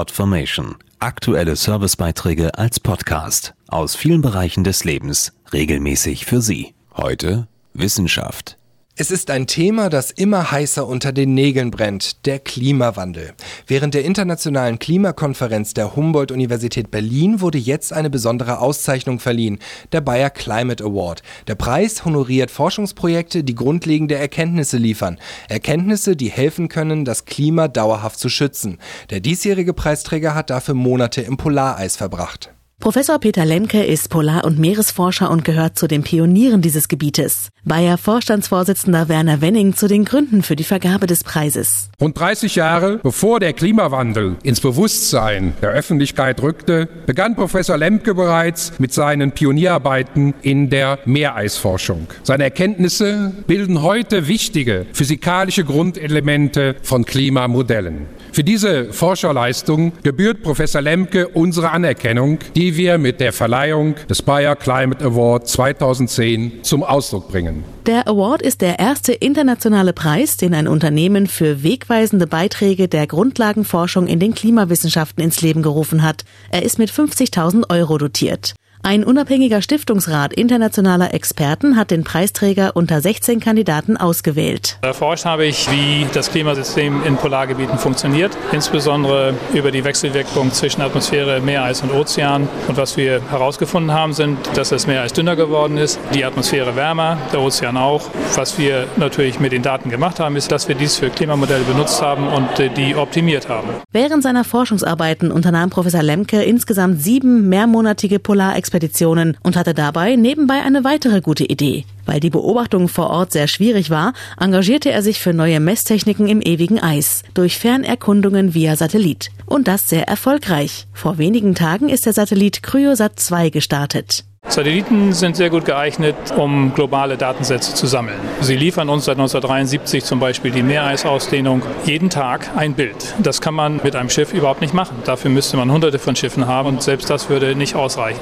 Podformation. Aktuelle Servicebeiträge als Podcast aus vielen Bereichen des Lebens, regelmäßig für Sie. Heute Wissenschaft. Es ist ein Thema, das immer heißer unter den Nägeln brennt, der Klimawandel. Während der internationalen Klimakonferenz der Humboldt-Universität Berlin wurde jetzt eine besondere Auszeichnung verliehen, der Bayer Climate Award. Der Preis honoriert Forschungsprojekte, die grundlegende Erkenntnisse liefern. Erkenntnisse, die helfen können, das Klima dauerhaft zu schützen. Der diesjährige Preisträger hat dafür Monate im Polareis verbracht. Professor Peter Lemke ist Polar- und Meeresforscher und gehört zu den Pionieren dieses Gebietes. Bayer Vorstandsvorsitzender Werner Wenning zu den Gründen für die Vergabe des Preises. Rund 30 Jahre bevor der Klimawandel ins Bewusstsein der Öffentlichkeit rückte, begann Professor Lemke bereits mit seinen Pionierarbeiten in der Meereisforschung. Seine Erkenntnisse bilden heute wichtige physikalische Grundelemente von Klimamodellen. Für diese Forscherleistung gebührt Professor Lemke unsere Anerkennung, die wir mit der Verleihung des Bayer Climate Award 2010 zum Ausdruck bringen. Der Award ist der erste internationale Preis, den ein Unternehmen für wegweisende Beiträge der Grundlagenforschung in den Klimawissenschaften ins Leben gerufen hat. Er ist mit 50.000 Euro dotiert. Ein unabhängiger Stiftungsrat internationaler Experten hat den Preisträger unter 16 Kandidaten ausgewählt. Erforscht habe ich, wie das Klimasystem in Polargebieten funktioniert, insbesondere über die Wechselwirkung zwischen Atmosphäre, Meereis und Ozean. Und was wir herausgefunden haben, sind, dass das Meereis dünner geworden ist, die Atmosphäre wärmer, der Ozean auch. Was wir natürlich mit den Daten gemacht haben, ist, dass wir dies für Klimamodelle benutzt haben und äh, die optimiert haben. Während seiner Forschungsarbeiten unternahm Professor Lemke insgesamt sieben mehrmonatige Polarexpeditionen Expeditionen und hatte dabei nebenbei eine weitere gute Idee. Weil die Beobachtung vor Ort sehr schwierig war, engagierte er sich für neue Messtechniken im ewigen Eis durch Fernerkundungen via Satellit. Und das sehr erfolgreich. Vor wenigen Tagen ist der Satellit Cryosat 2 gestartet. Satelliten sind sehr gut geeignet, um globale Datensätze zu sammeln. Sie liefern uns seit 1973 zum Beispiel die Meereisausdehnung jeden Tag ein Bild. Das kann man mit einem Schiff überhaupt nicht machen. Dafür müsste man hunderte von Schiffen haben und selbst das würde nicht ausreichen.